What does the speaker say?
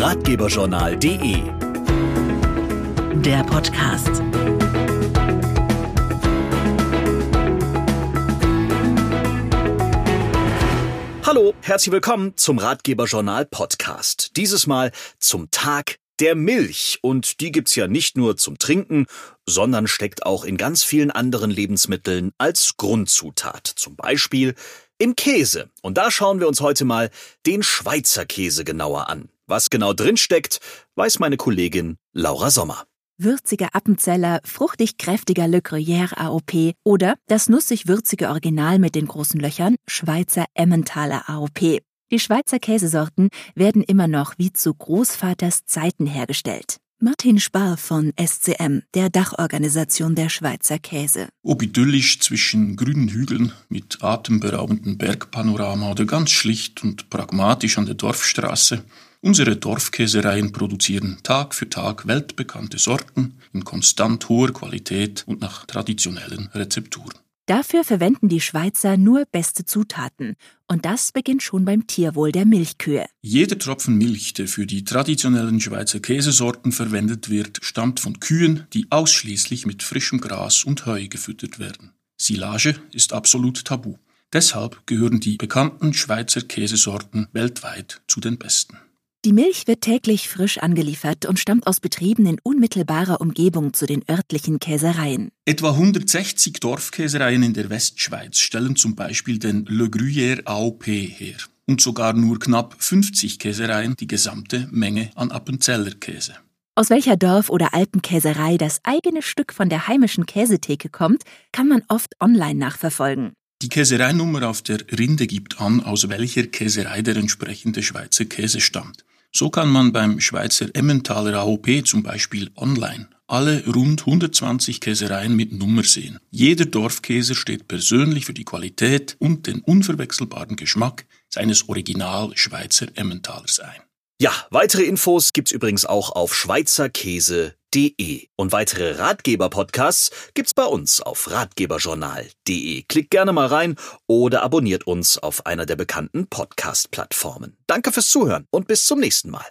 ratgeberjournal.de. Der Podcast. Hallo, herzlich willkommen zum Ratgeberjournal Podcast. Dieses Mal zum Tag der Milch. Und die gibt's ja nicht nur zum Trinken, sondern steckt auch in ganz vielen anderen Lebensmitteln als Grundzutat. Zum Beispiel im Käse. Und da schauen wir uns heute mal den Schweizer Käse genauer an. Was genau drinsteckt, weiß meine Kollegin Laura Sommer würziger Appenzeller, fruchtig kräftiger Le Gruyère AOP oder das nussig-würzige Original mit den großen Löchern Schweizer Emmentaler AOP. Die Schweizer Käsesorten werden immer noch wie zu Großvaters Zeiten hergestellt. Martin Spar von SCM, der Dachorganisation der Schweizer Käse. Ob idyllisch zwischen grünen Hügeln mit atemberaubendem Bergpanorama oder ganz schlicht und pragmatisch an der Dorfstraße, unsere Dorfkäsereien produzieren Tag für Tag weltbekannte Sorten in konstant hoher Qualität und nach traditionellen Rezepturen. Dafür verwenden die Schweizer nur beste Zutaten. Und das beginnt schon beim Tierwohl der Milchkühe. Jeder Tropfen Milch, der für die traditionellen Schweizer Käsesorten verwendet wird, stammt von Kühen, die ausschließlich mit frischem Gras und Heu gefüttert werden. Silage ist absolut tabu. Deshalb gehören die bekannten Schweizer Käsesorten weltweit zu den besten. Die Milch wird täglich frisch angeliefert und stammt aus Betrieben in unmittelbarer Umgebung zu den örtlichen Käsereien. Etwa 160 Dorfkäsereien in der Westschweiz stellen zum Beispiel den Le Gruyère AOP her. Und sogar nur knapp 50 Käsereien die gesamte Menge an Appenzeller Käse. Aus welcher Dorf- oder Alpenkäserei das eigene Stück von der heimischen Käsetheke kommt, kann man oft online nachverfolgen. Die Käsereinummer auf der Rinde gibt an, aus welcher Käserei der entsprechende Schweizer Käse stammt. So kann man beim Schweizer Emmentaler AOP zum Beispiel online alle rund 120 Käsereien mit Nummer sehen. Jeder Dorfkäser steht persönlich für die Qualität und den unverwechselbaren Geschmack seines Original Schweizer Emmentalers ein. Ja, weitere Infos gibt's übrigens auch auf schweizerkäse.de. Und weitere Ratgeber-Podcasts gibt's bei uns auf ratgeberjournal.de. Klickt gerne mal rein oder abonniert uns auf einer der bekannten Podcast-Plattformen. Danke fürs Zuhören und bis zum nächsten Mal.